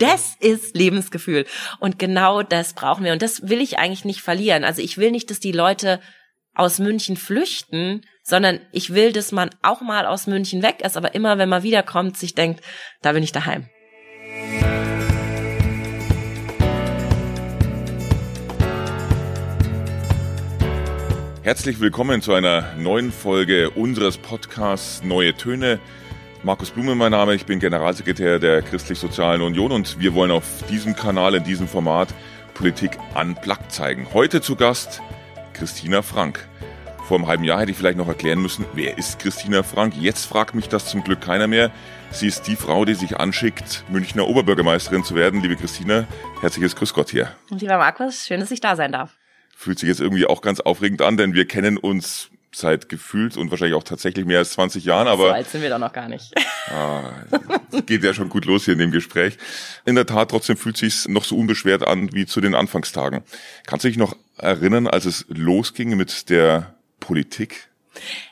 Das ist Lebensgefühl. Und genau das brauchen wir. Und das will ich eigentlich nicht verlieren. Also ich will nicht, dass die Leute aus München flüchten, sondern ich will, dass man auch mal aus München weg ist, aber immer, wenn man wiederkommt, sich denkt, da bin ich daheim. Herzlich willkommen zu einer neuen Folge unseres Podcasts Neue Töne. Markus Blume mein Name, ich bin Generalsekretär der Christlich-Sozialen Union und wir wollen auf diesem Kanal, in diesem Format Politik unplugged zeigen. Heute zu Gast Christina Frank. Vor einem halben Jahr hätte ich vielleicht noch erklären müssen, wer ist Christina Frank? Jetzt fragt mich das zum Glück keiner mehr. Sie ist die Frau, die sich anschickt, Münchner Oberbürgermeisterin zu werden. Liebe Christina, herzliches Grüß Gott hier. Und lieber Markus, schön, dass ich da sein darf. Fühlt sich jetzt irgendwie auch ganz aufregend an, denn wir kennen uns seit gefühlt und wahrscheinlich auch tatsächlich mehr als 20 Jahren, aber. So alt sind wir doch noch gar nicht. Ah, geht ja schon gut los hier in dem Gespräch. In der Tat, trotzdem fühlt sich's noch so unbeschwert an wie zu den Anfangstagen. Kannst du dich noch erinnern, als es losging mit der Politik?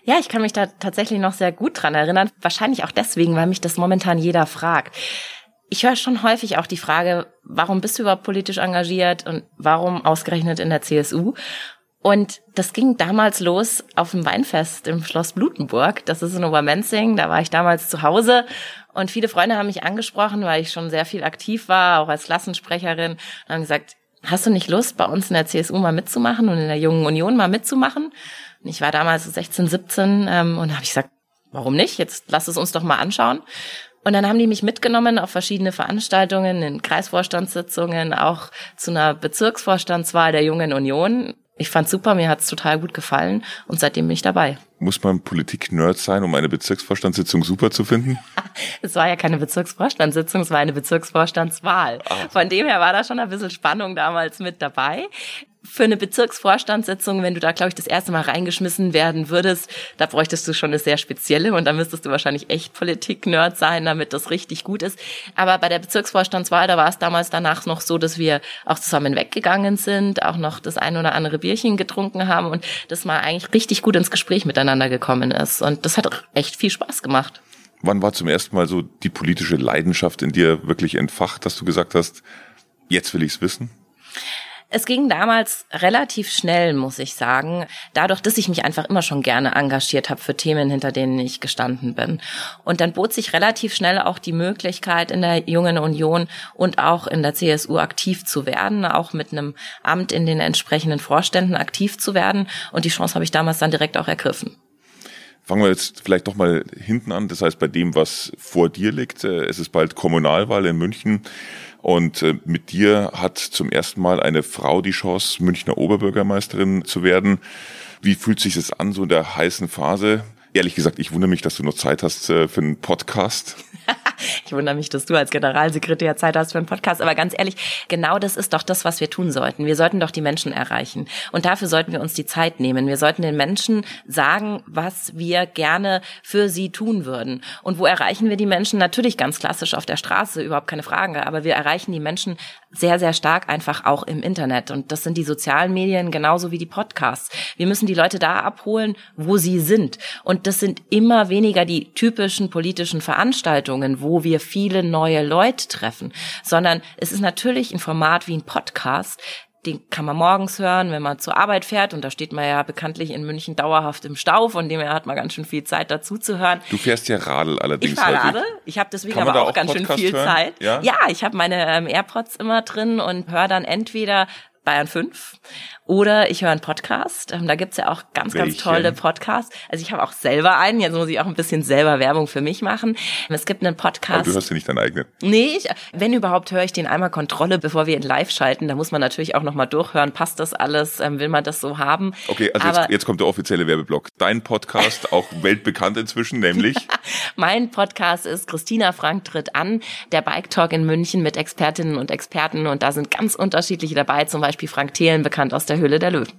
Ja, ich kann mich da tatsächlich noch sehr gut dran erinnern. Wahrscheinlich auch deswegen, weil mich das momentan jeder fragt. Ich höre schon häufig auch die Frage, warum bist du überhaupt politisch engagiert und warum ausgerechnet in der CSU? Und das ging damals los auf dem Weinfest im Schloss Blutenburg. Das ist in Obermenzing. Da war ich damals zu Hause. Und viele Freunde haben mich angesprochen, weil ich schon sehr viel aktiv war, auch als Klassensprecherin. Und haben gesagt, hast du nicht Lust, bei uns in der CSU mal mitzumachen und in der Jungen Union mal mitzumachen? Und ich war damals so 16, 17 ähm, und habe ich gesagt, warum nicht? Jetzt lass es uns doch mal anschauen. Und dann haben die mich mitgenommen auf verschiedene Veranstaltungen, in Kreisvorstandssitzungen, auch zu einer Bezirksvorstandswahl der Jungen Union ich fand's super, mir hat's total gut gefallen und seitdem bin ich dabei. Muss man Politik-Nerd sein, um eine Bezirksvorstandssitzung super zu finden? es war ja keine Bezirksvorstandssitzung, es war eine Bezirksvorstandswahl. Ah. Von dem her war da schon ein bisschen Spannung damals mit dabei für eine Bezirksvorstandssitzung, wenn du da, glaube ich, das erste Mal reingeschmissen werden würdest, da bräuchtest du schon eine sehr spezielle und da müsstest du wahrscheinlich echt Politik-Nerd sein, damit das richtig gut ist. Aber bei der Bezirksvorstandswahl, da war es damals danach noch so, dass wir auch zusammen weggegangen sind, auch noch das ein oder andere Bierchen getrunken haben und das mal eigentlich richtig gut ins Gespräch miteinander gekommen ist. Und das hat echt viel Spaß gemacht. Wann war zum ersten Mal so die politische Leidenschaft in dir wirklich entfacht, dass du gesagt hast, jetzt will ich's wissen? Es ging damals relativ schnell, muss ich sagen, dadurch, dass ich mich einfach immer schon gerne engagiert habe für Themen, hinter denen ich gestanden bin. Und dann bot sich relativ schnell auch die Möglichkeit, in der Jungen Union und auch in der CSU aktiv zu werden, auch mit einem Amt in den entsprechenden Vorständen aktiv zu werden. Und die Chance habe ich damals dann direkt auch ergriffen. Fangen wir jetzt vielleicht doch mal hinten an. Das heißt, bei dem, was vor dir liegt, äh, es ist bald Kommunalwahl in München. Und äh, mit dir hat zum ersten Mal eine Frau die Chance, Münchner Oberbürgermeisterin zu werden. Wie fühlt sich das an, so in der heißen Phase? Ehrlich gesagt, ich wundere mich, dass du noch Zeit hast äh, für einen Podcast. Ich wundere mich, dass du als Generalsekretär Zeit hast für einen Podcast. Aber ganz ehrlich, genau das ist doch das, was wir tun sollten. Wir sollten doch die Menschen erreichen. Und dafür sollten wir uns die Zeit nehmen. Wir sollten den Menschen sagen, was wir gerne für sie tun würden. Und wo erreichen wir die Menschen? Natürlich ganz klassisch auf der Straße, überhaupt keine Frage. Aber wir erreichen die Menschen sehr, sehr stark einfach auch im Internet. Und das sind die sozialen Medien genauso wie die Podcasts. Wir müssen die Leute da abholen, wo sie sind. Und das sind immer weniger die typischen politischen Veranstaltungen, wo wir viele neue Leute treffen, sondern es ist natürlich ein Format wie ein Podcast, den kann man morgens hören, wenn man zur Arbeit fährt. Und da steht man ja bekanntlich in München dauerhaft im Stau, von dem her hat man ganz schön viel Zeit dazu zu hören. Du fährst ja Radl allerdings. Ich fahre Radl. Ich habe deswegen aber auch, auch ganz schön viel hören? Zeit. Ja, ja ich habe meine ähm, AirPods immer drin und höre dann entweder Bayern 5 oder ich höre einen Podcast. Ähm, da gibt's ja auch ganz, Welchen? ganz tolle Podcasts. Also ich habe auch selber einen. Jetzt muss ich auch ein bisschen selber Werbung für mich machen. Es gibt einen Podcast. Aber du hast ja nicht deinen eigenen. Nee, ich, wenn überhaupt höre ich den einmal Kontrolle, bevor wir ihn live schalten. Da muss man natürlich auch nochmal durchhören. Passt das alles? Ähm, will man das so haben? Okay, also jetzt, jetzt kommt der offizielle Werbeblock. Dein Podcast, auch weltbekannt inzwischen, nämlich? mein Podcast ist Christina Frank tritt an. Der Bike Talk in München mit Expertinnen und Experten. Und da sind ganz unterschiedliche dabei. Zum Beispiel Frank Thelen, bekannt aus der Höhle der Löwen.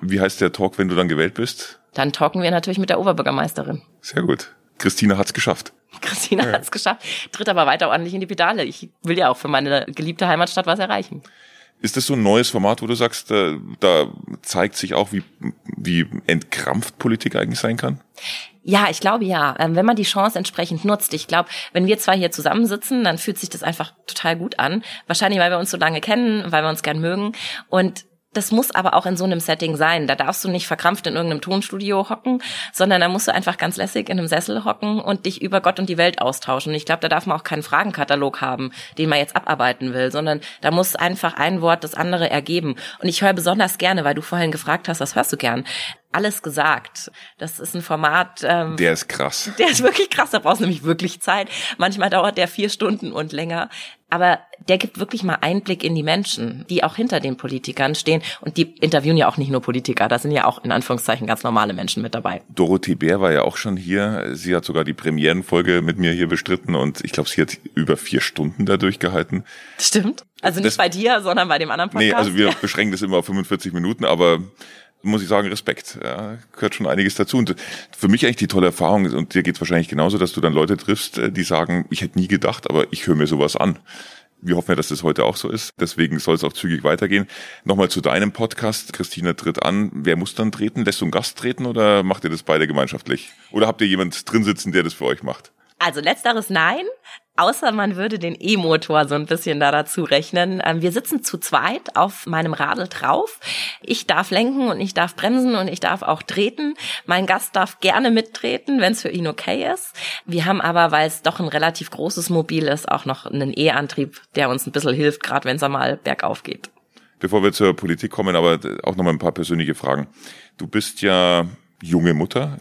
Wie heißt der Talk, wenn du dann gewählt bist? Dann talken wir natürlich mit der Oberbürgermeisterin. Sehr gut. Christina hat's geschafft. Christina ja. hat's geschafft, tritt aber weiter ordentlich in die Pedale. Ich will ja auch für meine geliebte Heimatstadt was erreichen. Ist das so ein neues Format, wo du sagst, da, da zeigt sich auch, wie, wie entkrampft Politik eigentlich sein kann? Ja, ich glaube ja. Ähm, wenn man die Chance entsprechend nutzt. Ich glaube, wenn wir zwei hier zusammensitzen, dann fühlt sich das einfach total gut an. Wahrscheinlich, weil wir uns so lange kennen, weil wir uns gern mögen. Und das muss aber auch in so einem Setting sein. Da darfst du nicht verkrampft in irgendeinem Tonstudio hocken, sondern da musst du einfach ganz lässig in einem Sessel hocken und dich über Gott und die Welt austauschen. Und ich glaube, da darf man auch keinen Fragenkatalog haben, den man jetzt abarbeiten will, sondern da muss einfach ein Wort das andere ergeben. Und ich höre besonders gerne, weil du vorhin gefragt hast, was hörst du gern? alles gesagt. Das ist ein Format. Ähm, der ist krass. Der ist wirklich krass. Da brauchst du nämlich wirklich Zeit. Manchmal dauert der vier Stunden und länger. Aber der gibt wirklich mal Einblick in die Menschen, die auch hinter den Politikern stehen. Und die interviewen ja auch nicht nur Politiker. Da sind ja auch in Anführungszeichen ganz normale Menschen mit dabei. Dorothee Bär war ja auch schon hier. Sie hat sogar die Premierenfolge mit mir hier bestritten. Und ich glaube, sie hat über vier Stunden da durchgehalten. Stimmt. Also nicht das, bei dir, sondern bei dem anderen Podcast. Nee, also wir beschränken das immer auf 45 Minuten. Aber muss ich sagen, Respekt. Ja, gehört schon einiges dazu. Und für mich eigentlich die tolle Erfahrung, und dir geht's wahrscheinlich genauso, dass du dann Leute triffst, äh, die sagen, ich hätte nie gedacht, aber ich höre mir sowas an. Wir hoffen ja, dass das heute auch so ist. Deswegen soll es auch zügig weitergehen. Nochmal zu deinem Podcast. Christina tritt an. Wer muss dann treten? Lässt du einen Gast treten oder macht ihr das beide gemeinschaftlich? Oder habt ihr jemand drin sitzen, der das für euch macht? Also letzteres nein. Außer man würde den E-Motor so ein bisschen da dazu rechnen. Ähm, wir sitzen zu zweit auf meinem Radl drauf. Ich darf lenken und ich darf bremsen und ich darf auch treten. Mein Gast darf gerne mittreten, wenn es für ihn okay ist. Wir haben aber, weil es doch ein relativ großes Mobil ist, auch noch einen E-Antrieb, der uns ein bisschen hilft, gerade wenn es einmal bergauf geht. Bevor wir zur Politik kommen, aber auch noch mal ein paar persönliche Fragen. Du bist ja junge Mutter.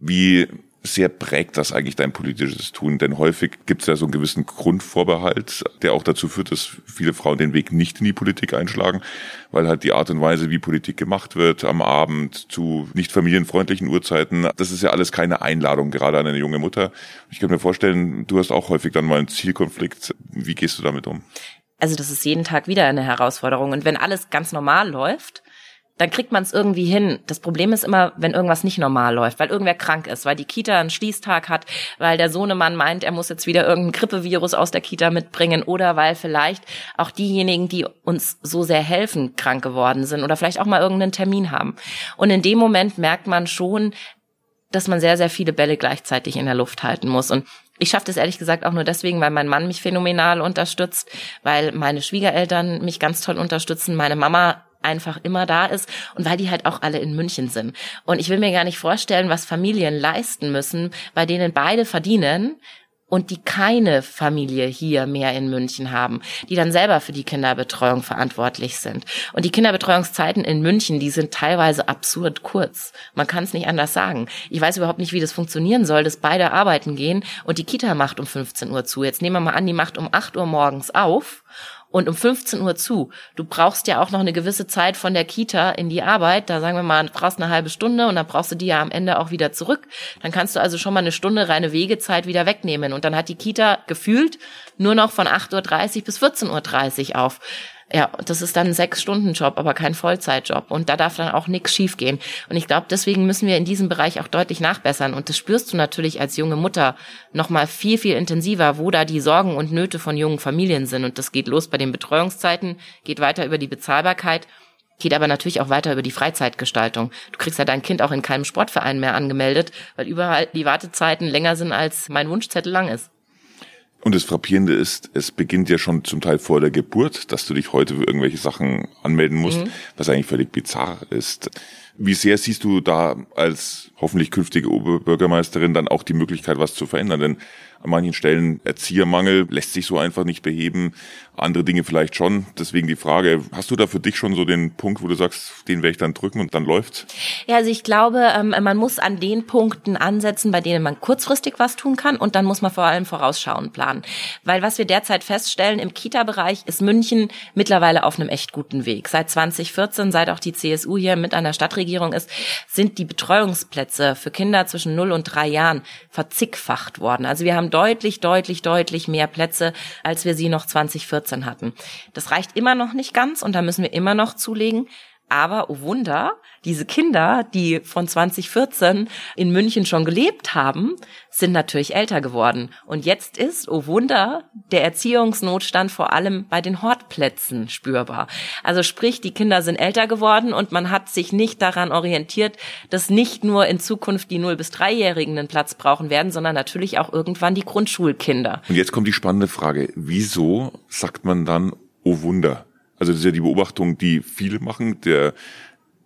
Wie sehr prägt das eigentlich dein politisches Tun? Denn häufig gibt es ja so einen gewissen Grundvorbehalt, der auch dazu führt, dass viele Frauen den Weg nicht in die Politik einschlagen, weil halt die Art und Weise, wie Politik gemacht wird, am Abend zu nicht familienfreundlichen Uhrzeiten, das ist ja alles keine Einladung gerade an eine junge Mutter. Ich kann mir vorstellen, du hast auch häufig dann mal einen Zielkonflikt. Wie gehst du damit um? Also das ist jeden Tag wieder eine Herausforderung. Und wenn alles ganz normal läuft, dann kriegt man es irgendwie hin. Das Problem ist immer, wenn irgendwas nicht normal läuft, weil irgendwer krank ist, weil die Kita einen Schließtag hat, weil der Sohnemann meint, er muss jetzt wieder irgendein Grippevirus aus der Kita mitbringen oder weil vielleicht auch diejenigen, die uns so sehr helfen, krank geworden sind oder vielleicht auch mal irgendeinen Termin haben. Und in dem Moment merkt man schon, dass man sehr, sehr viele Bälle gleichzeitig in der Luft halten muss. Und ich schaffe das ehrlich gesagt auch nur deswegen, weil mein Mann mich phänomenal unterstützt, weil meine Schwiegereltern mich ganz toll unterstützen, meine Mama einfach immer da ist und weil die halt auch alle in München sind. Und ich will mir gar nicht vorstellen, was Familien leisten müssen, bei denen beide verdienen und die keine Familie hier mehr in München haben, die dann selber für die Kinderbetreuung verantwortlich sind. Und die Kinderbetreuungszeiten in München, die sind teilweise absurd kurz. Man kann es nicht anders sagen. Ich weiß überhaupt nicht, wie das funktionieren soll, dass beide arbeiten gehen und die Kita macht um 15 Uhr zu. Jetzt nehmen wir mal an, die macht um 8 Uhr morgens auf und um 15 Uhr zu. Du brauchst ja auch noch eine gewisse Zeit von der Kita in die Arbeit. Da sagen wir mal, du brauchst eine halbe Stunde und dann brauchst du die ja am Ende auch wieder zurück. Dann kannst du also schon mal eine Stunde reine Wegezeit wieder wegnehmen. Und dann hat die Kita gefühlt nur noch von 8.30 Uhr bis 14.30 Uhr auf. Ja, das ist dann ein Sechs-Stunden-Job, aber kein Vollzeitjob. Und da darf dann auch nichts schiefgehen. Und ich glaube, deswegen müssen wir in diesem Bereich auch deutlich nachbessern. Und das spürst du natürlich als junge Mutter noch mal viel, viel intensiver, wo da die Sorgen und Nöte von jungen Familien sind. Und das geht los bei den Betreuungszeiten, geht weiter über die Bezahlbarkeit geht aber natürlich auch weiter über die Freizeitgestaltung. Du kriegst ja dein Kind auch in keinem Sportverein mehr angemeldet, weil überall die Wartezeiten länger sind, als mein Wunschzettel lang ist. Und das Frappierende ist, es beginnt ja schon zum Teil vor der Geburt, dass du dich heute für irgendwelche Sachen anmelden musst, mhm. was eigentlich völlig bizarr ist. Wie sehr siehst du da als hoffentlich künftige Oberbürgermeisterin dann auch die Möglichkeit, was zu verändern? Denn an manchen Stellen Erziehermangel lässt sich so einfach nicht beheben, andere Dinge vielleicht schon. Deswegen die Frage, hast du da für dich schon so den Punkt, wo du sagst, den werde ich dann drücken und dann läuft's? Ja, also ich glaube, ähm, man muss an den Punkten ansetzen, bei denen man kurzfristig was tun kann und dann muss man vor allem vorausschauend planen. Weil was wir derzeit feststellen, im Kita-Bereich ist München mittlerweile auf einem echt guten Weg. Seit 2014, seit auch die CSU hier mit an der Stadtregierung ist, sind die Betreuungsplätze für Kinder zwischen 0 und 3 Jahren verzickfacht worden. Also wir haben deutlich, deutlich, deutlich mehr Plätze, als wir sie noch 2014 hatten. Das reicht immer noch nicht ganz und da müssen wir immer noch zulegen. Aber, oh Wunder, diese Kinder, die von 2014 in München schon gelebt haben, sind natürlich älter geworden. Und jetzt ist, oh Wunder, der Erziehungsnotstand vor allem bei den Hortplätzen spürbar. Also sprich, die Kinder sind älter geworden und man hat sich nicht daran orientiert, dass nicht nur in Zukunft die 0- bis 3-Jährigen einen Platz brauchen werden, sondern natürlich auch irgendwann die Grundschulkinder. Und jetzt kommt die spannende Frage. Wieso sagt man dann, oh Wunder? Also das ist ja die Beobachtung, die viele machen. Der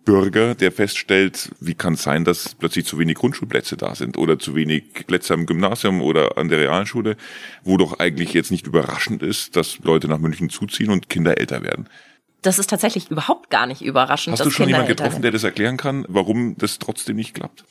Bürger, der feststellt, wie kann es sein, dass plötzlich zu wenig Grundschulplätze da sind oder zu wenig Plätze am Gymnasium oder an der Realschule, wo doch eigentlich jetzt nicht überraschend ist, dass Leute nach München zuziehen und Kinder älter werden. Das ist tatsächlich überhaupt gar nicht überraschend. Hast du schon Kinder jemanden getroffen, der das erklären kann, warum das trotzdem nicht klappt?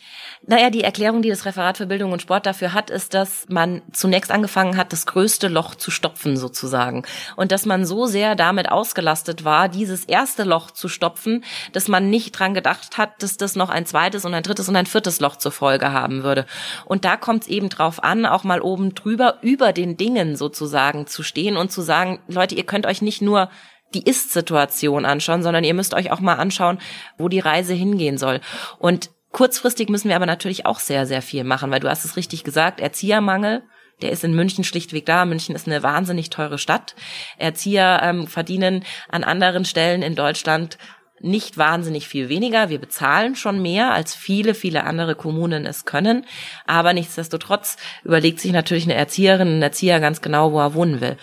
Naja, die Erklärung, die das Referat für Bildung und Sport dafür hat, ist, dass man zunächst angefangen hat, das größte Loch zu stopfen sozusagen. Und dass man so sehr damit ausgelastet war, dieses erste Loch zu stopfen, dass man nicht dran gedacht hat, dass das noch ein zweites und ein drittes und ein viertes Loch zur Folge haben würde. Und da kommt es eben drauf an, auch mal oben drüber, über den Dingen sozusagen zu stehen und zu sagen, Leute, ihr könnt euch nicht nur die Ist-Situation anschauen, sondern ihr müsst euch auch mal anschauen, wo die Reise hingehen soll. Und Kurzfristig müssen wir aber natürlich auch sehr, sehr viel machen, weil du hast es richtig gesagt, Erziehermangel, der ist in München schlichtweg da. München ist eine wahnsinnig teure Stadt. Erzieher ähm, verdienen an anderen Stellen in Deutschland nicht wahnsinnig viel weniger. Wir bezahlen schon mehr, als viele, viele andere Kommunen es können. Aber nichtsdestotrotz überlegt sich natürlich eine Erzieherin, ein Erzieher ganz genau, wo er wohnen will.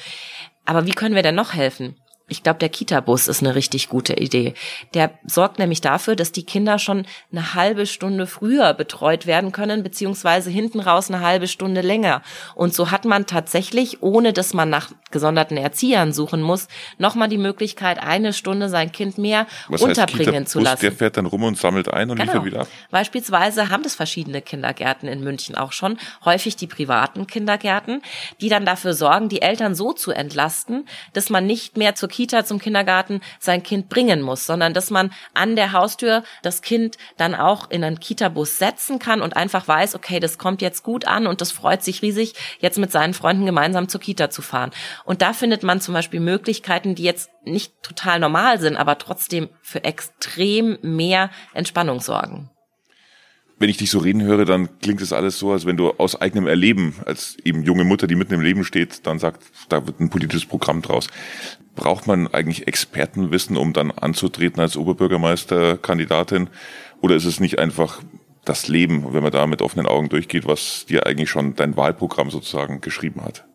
Aber wie können wir denn noch helfen? Ich glaube, der Kita-Bus ist eine richtig gute Idee. Der sorgt nämlich dafür, dass die Kinder schon eine halbe Stunde früher betreut werden können, beziehungsweise hinten raus eine halbe Stunde länger. Und so hat man tatsächlich, ohne dass man nach gesonderten Erziehern suchen muss, nochmal die Möglichkeit, eine Stunde sein Kind mehr Was unterbringen heißt, zu lassen. Der fährt dann rum und sammelt ein und genau. liefert wieder ab. Beispielsweise haben das verschiedene Kindergärten in München auch schon, häufig die privaten Kindergärten, die dann dafür sorgen, die Eltern so zu entlasten, dass man nicht mehr zur Kita zum Kindergarten sein Kind bringen muss, sondern dass man an der Haustür das Kind dann auch in einen Kita-Bus setzen kann und einfach weiß, okay, das kommt jetzt gut an und das freut sich riesig, jetzt mit seinen Freunden gemeinsam zur Kita zu fahren. Und da findet man zum Beispiel Möglichkeiten, die jetzt nicht total normal sind, aber trotzdem für extrem mehr Entspannung sorgen wenn ich dich so reden höre, dann klingt es alles so, als wenn du aus eigenem Erleben, als eben junge Mutter, die mitten im Leben steht, dann sagt, da wird ein politisches Programm draus. Braucht man eigentlich Expertenwissen, um dann anzutreten als Oberbürgermeisterkandidatin? Oder ist es nicht einfach das Leben, wenn man da mit offenen Augen durchgeht, was dir eigentlich schon dein Wahlprogramm sozusagen geschrieben hat?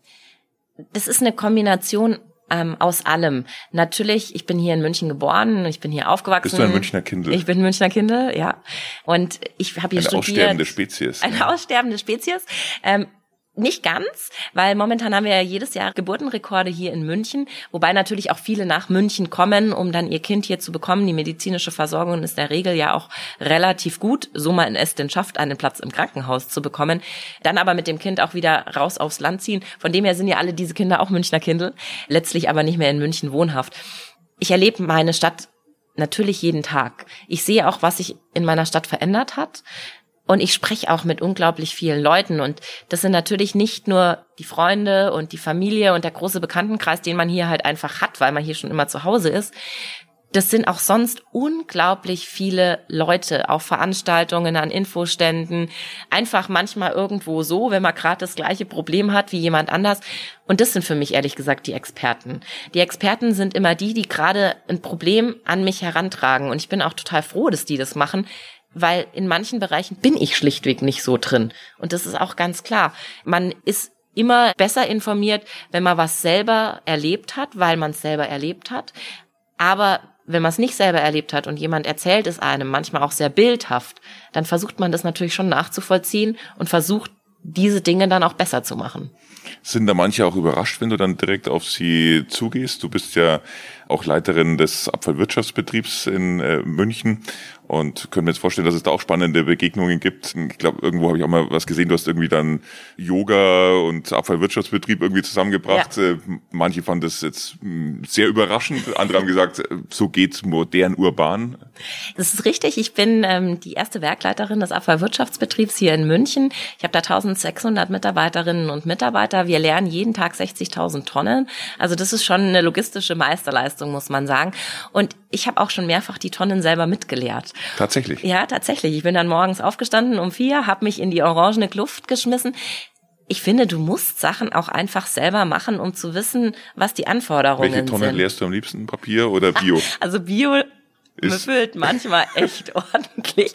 Das ist eine Kombination ähm, aus allem. Natürlich, ich bin hier in München geboren, ich bin hier aufgewachsen. Bist du ein Münchner Kindel? Ich bin Münchner Kindel, ja. Und ich habe hier eine studiert. Eine aussterbende Spezies. Eine aussterbende Spezies. Ähm, nicht ganz, weil momentan haben wir ja jedes Jahr Geburtenrekorde hier in München, wobei natürlich auch viele nach München kommen, um dann ihr Kind hier zu bekommen. Die medizinische Versorgung ist der Regel ja auch relativ gut, so man es denn schafft, einen Platz im Krankenhaus zu bekommen. Dann aber mit dem Kind auch wieder raus aufs Land ziehen. Von dem her sind ja alle diese Kinder auch Münchner Kindel, letztlich aber nicht mehr in München wohnhaft. Ich erlebe meine Stadt natürlich jeden Tag. Ich sehe auch, was sich in meiner Stadt verändert hat. Und ich spreche auch mit unglaublich vielen Leuten. Und das sind natürlich nicht nur die Freunde und die Familie und der große Bekanntenkreis, den man hier halt einfach hat, weil man hier schon immer zu Hause ist. Das sind auch sonst unglaublich viele Leute auf Veranstaltungen, an Infoständen, einfach manchmal irgendwo so, wenn man gerade das gleiche Problem hat wie jemand anders. Und das sind für mich ehrlich gesagt die Experten. Die Experten sind immer die, die gerade ein Problem an mich herantragen. Und ich bin auch total froh, dass die das machen, weil in manchen Bereichen bin ich schlichtweg nicht so drin. Und das ist auch ganz klar. Man ist immer besser informiert, wenn man was selber erlebt hat, weil man es selber erlebt hat. Aber wenn man es nicht selber erlebt hat und jemand erzählt es einem, manchmal auch sehr bildhaft, dann versucht man das natürlich schon nachzuvollziehen und versucht, diese Dinge dann auch besser zu machen. Sind da manche auch überrascht, wenn du dann direkt auf sie zugehst? Du bist ja auch Leiterin des Abfallwirtschaftsbetriebs in äh, München und können mir jetzt vorstellen, dass es da auch spannende Begegnungen gibt. Ich glaube, irgendwo habe ich auch mal was gesehen, du hast irgendwie dann Yoga und Abfallwirtschaftsbetrieb irgendwie zusammengebracht. Ja. Äh, manche fanden das jetzt hm, sehr überraschend, andere haben gesagt, äh, so geht modern urban. Das ist richtig. Ich bin ähm, die erste Werkleiterin des Abfallwirtschaftsbetriebs hier in München. Ich habe da 1600 Mitarbeiterinnen und Mitarbeiter. Wir lernen jeden Tag 60.000 Tonnen. Also das ist schon eine logistische Meisterleistung, muss man sagen. Und ich habe auch schon mehrfach die Tonnen selber mitgeleert. Tatsächlich? Ja, tatsächlich. Ich bin dann morgens aufgestanden um vier, habe mich in die orangene Kluft geschmissen. Ich finde, du musst Sachen auch einfach selber machen, um zu wissen, was die Anforderungen sind. Welche Tonnen sind. leerst du am liebsten? Papier oder Bio? Also Bio befüllt manchmal echt ordentlich.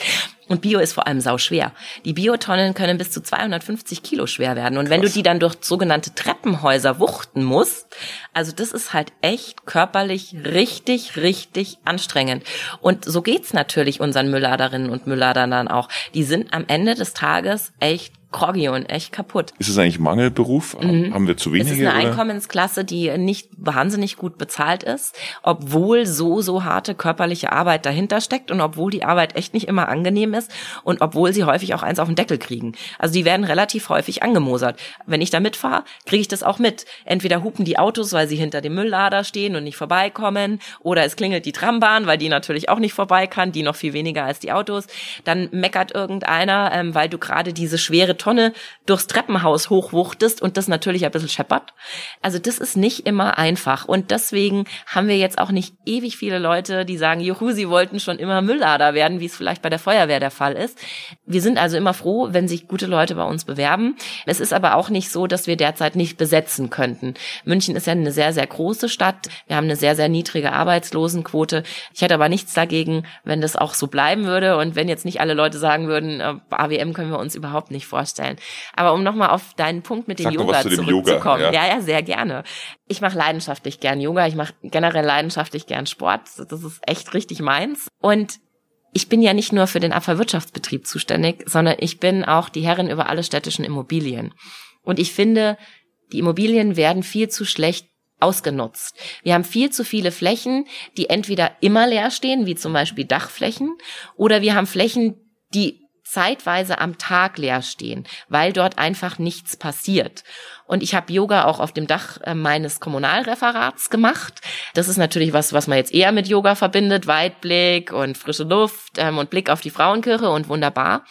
Und Bio ist vor allem sau schwer. Die Biotonnen können bis zu 250 Kilo schwer werden. Und Krass. wenn du die dann durch sogenannte Treppenhäuser wuchten musst, also das ist halt echt körperlich richtig, richtig anstrengend. Und so geht's natürlich unseren Müllladerinnen und Müllladern dann auch. Die sind am Ende des Tages echt groggy und echt kaputt. Ist es eigentlich Mangelberuf? Mhm. Haben wir zu wenige? Es ist eine oder? Einkommensklasse, die nicht wahnsinnig gut bezahlt ist, obwohl so, so harte körperliche Arbeit dahinter steckt und obwohl die Arbeit echt nicht immer angenehm ist und obwohl sie häufig auch eins auf den Deckel kriegen. Also die werden relativ häufig angemosert. Wenn ich da mitfahre, kriege ich das auch mit. Entweder hupen die Autos, weil sie hinter dem Mülllader stehen und nicht vorbeikommen, oder es klingelt die Trambahn, weil die natürlich auch nicht vorbei kann, die noch viel weniger als die Autos. Dann meckert irgendeiner, ähm, weil du gerade diese schwere Tonne durchs Treppenhaus hochwuchtest und das natürlich ein bisschen scheppert. Also das ist nicht immer einfach und deswegen haben wir jetzt auch nicht ewig viele Leute, die sagen, juhu, sie wollten schon immer Mülllader werden, wie es vielleicht bei der Feuerwehr der Fall ist. Wir sind also immer froh, wenn sich gute Leute bei uns bewerben. Es ist aber auch nicht so, dass wir derzeit nicht besetzen könnten. München ist ja eine sehr, sehr große Stadt. Wir haben eine sehr, sehr niedrige Arbeitslosenquote. Ich hätte aber nichts dagegen, wenn das auch so bleiben würde und wenn jetzt nicht alle Leute sagen würden, äh, AWM können wir uns überhaupt nicht vorstellen vorstellen. Aber um nochmal auf deinen Punkt mit dem Sag Yoga zu zurückzukommen. Yoga, ja. ja, ja, sehr gerne. Ich mache leidenschaftlich gern Yoga, ich mache generell leidenschaftlich gern Sport. Das ist echt richtig meins. Und ich bin ja nicht nur für den Abfallwirtschaftsbetrieb zuständig, sondern ich bin auch die Herrin über alle städtischen Immobilien. Und ich finde, die Immobilien werden viel zu schlecht ausgenutzt. Wir haben viel zu viele Flächen, die entweder immer leer stehen, wie zum Beispiel Dachflächen, oder wir haben Flächen, die zeitweise am Tag leer stehen, weil dort einfach nichts passiert. Und ich habe Yoga auch auf dem Dach äh, meines Kommunalreferats gemacht. Das ist natürlich was, was man jetzt eher mit Yoga verbindet, Weitblick und frische Luft ähm, und Blick auf die Frauenkirche und wunderbar.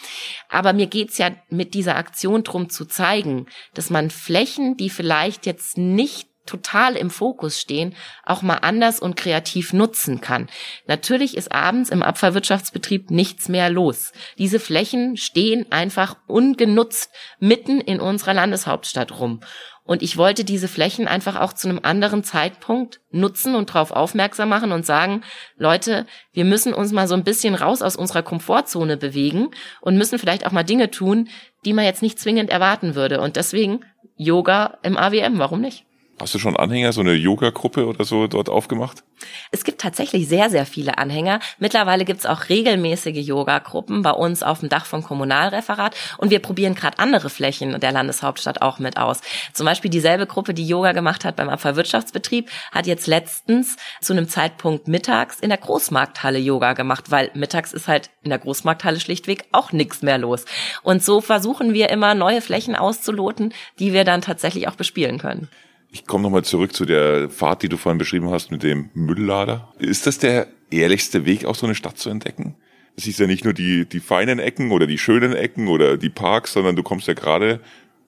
Aber mir geht's ja mit dieser Aktion drum zu zeigen, dass man Flächen, die vielleicht jetzt nicht total im Fokus stehen, auch mal anders und kreativ nutzen kann. Natürlich ist abends im Abfallwirtschaftsbetrieb nichts mehr los. Diese Flächen stehen einfach ungenutzt mitten in unserer Landeshauptstadt rum. Und ich wollte diese Flächen einfach auch zu einem anderen Zeitpunkt nutzen und darauf aufmerksam machen und sagen, Leute, wir müssen uns mal so ein bisschen raus aus unserer Komfortzone bewegen und müssen vielleicht auch mal Dinge tun, die man jetzt nicht zwingend erwarten würde. Und deswegen Yoga im AWM, warum nicht? Hast du schon Anhänger, so eine Yoga-Gruppe oder so dort aufgemacht? Es gibt tatsächlich sehr, sehr viele Anhänger. Mittlerweile gibt's auch regelmäßige Yoga-Gruppen bei uns auf dem Dach vom Kommunalreferat und wir probieren gerade andere Flächen der Landeshauptstadt auch mit aus. Zum Beispiel dieselbe Gruppe, die Yoga gemacht hat beim Abfallwirtschaftsbetrieb, hat jetzt letztens zu einem Zeitpunkt mittags in der Großmarkthalle Yoga gemacht, weil mittags ist halt in der Großmarkthalle schlichtweg auch nichts mehr los. Und so versuchen wir immer neue Flächen auszuloten, die wir dann tatsächlich auch bespielen können. Ich komme nochmal zurück zu der Fahrt, die du vorhin beschrieben hast mit dem Mülllader. Ist das der ehrlichste Weg, auch so eine Stadt zu entdecken? Es ist ja nicht nur die, die feinen Ecken oder die schönen Ecken oder die Parks, sondern du kommst ja gerade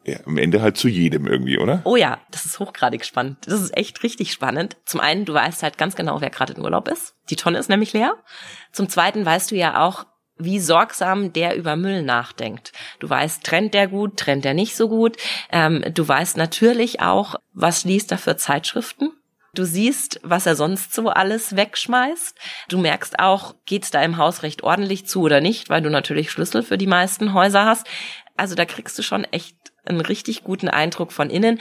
ja, am Ende halt zu jedem irgendwie, oder? Oh ja, das ist hochgradig spannend. Das ist echt richtig spannend. Zum einen, du weißt halt ganz genau, wer gerade in Urlaub ist. Die Tonne ist nämlich leer. Zum zweiten weißt du ja auch, wie sorgsam der über Müll nachdenkt. Du weißt, trennt der gut, trennt der nicht so gut. Ähm, du weißt natürlich auch, was liest er für Zeitschriften. Du siehst, was er sonst so alles wegschmeißt. Du merkst auch, geht's da im Haus recht ordentlich zu oder nicht, weil du natürlich Schlüssel für die meisten Häuser hast. Also da kriegst du schon echt einen richtig guten Eindruck von innen.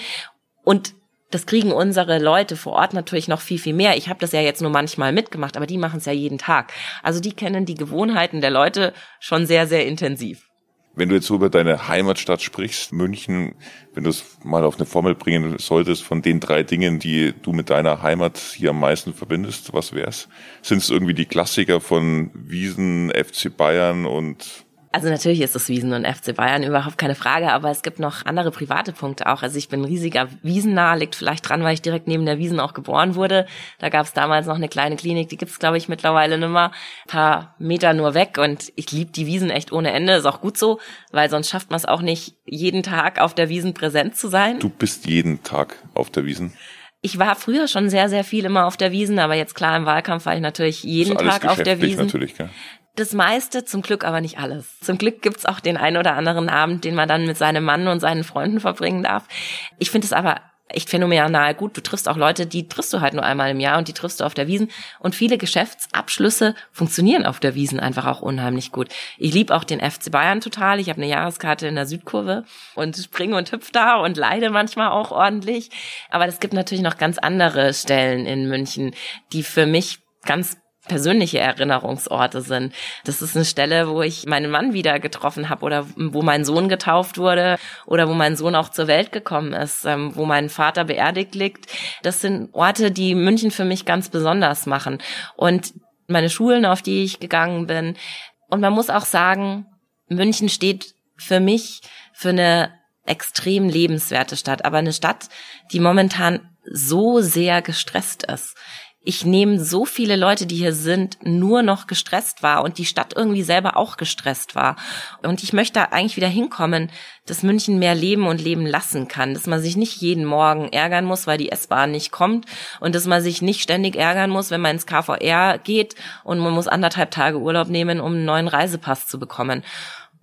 Und das kriegen unsere Leute vor Ort natürlich noch viel, viel mehr. Ich habe das ja jetzt nur manchmal mitgemacht, aber die machen es ja jeden Tag. Also die kennen die Gewohnheiten der Leute schon sehr, sehr intensiv. Wenn du jetzt so über deine Heimatstadt sprichst, München, wenn du es mal auf eine Formel bringen solltest, von den drei Dingen, die du mit deiner Heimat hier am meisten verbindest, was wär's? Sind es irgendwie die Klassiker von Wiesen, FC Bayern und also natürlich ist es Wiesen und FC Bayern überhaupt keine Frage, aber es gibt noch andere private Punkte auch. Also ich bin ein riesiger Wiesennah, liegt vielleicht dran, weil ich direkt neben der Wiesen auch geboren wurde. Da gab es damals noch eine kleine Klinik, die gibt's glaube ich mittlerweile nimmer. Ein paar Meter nur weg und ich liebe die Wiesen echt ohne Ende. Ist auch gut so, weil sonst schafft man es auch nicht, jeden Tag auf der Wiesen präsent zu sein. Du bist jeden Tag auf der Wiesen? Ich war früher schon sehr, sehr viel immer auf der Wiesen, aber jetzt klar im Wahlkampf war ich natürlich jeden Tag auf der Wiesen. Natürlich, gell? Das meiste, zum Glück aber nicht alles. Zum Glück gibt's auch den ein oder anderen Abend, den man dann mit seinem Mann und seinen Freunden verbringen darf. Ich finde es aber echt phänomenal gut. Du triffst auch Leute, die triffst du halt nur einmal im Jahr und die triffst du auf der Wiesen. Und viele Geschäftsabschlüsse funktionieren auf der Wiesen einfach auch unheimlich gut. Ich liebe auch den FC Bayern total. Ich habe eine Jahreskarte in der Südkurve und springe und hüpf da und leide manchmal auch ordentlich. Aber es gibt natürlich noch ganz andere Stellen in München, die für mich ganz persönliche Erinnerungsorte sind. Das ist eine Stelle, wo ich meinen Mann wieder getroffen habe oder wo mein Sohn getauft wurde oder wo mein Sohn auch zur Welt gekommen ist, ähm, wo mein Vater beerdigt liegt. Das sind Orte, die München für mich ganz besonders machen. Und meine Schulen, auf die ich gegangen bin. Und man muss auch sagen, München steht für mich für eine extrem lebenswerte Stadt, aber eine Stadt, die momentan so sehr gestresst ist ich nehme so viele Leute, die hier sind, nur noch gestresst wahr und die Stadt irgendwie selber auch gestresst war. Und ich möchte eigentlich wieder hinkommen, dass München mehr leben und leben lassen kann, dass man sich nicht jeden Morgen ärgern muss, weil die S-Bahn nicht kommt und dass man sich nicht ständig ärgern muss, wenn man ins KVR geht und man muss anderthalb Tage Urlaub nehmen, um einen neuen Reisepass zu bekommen.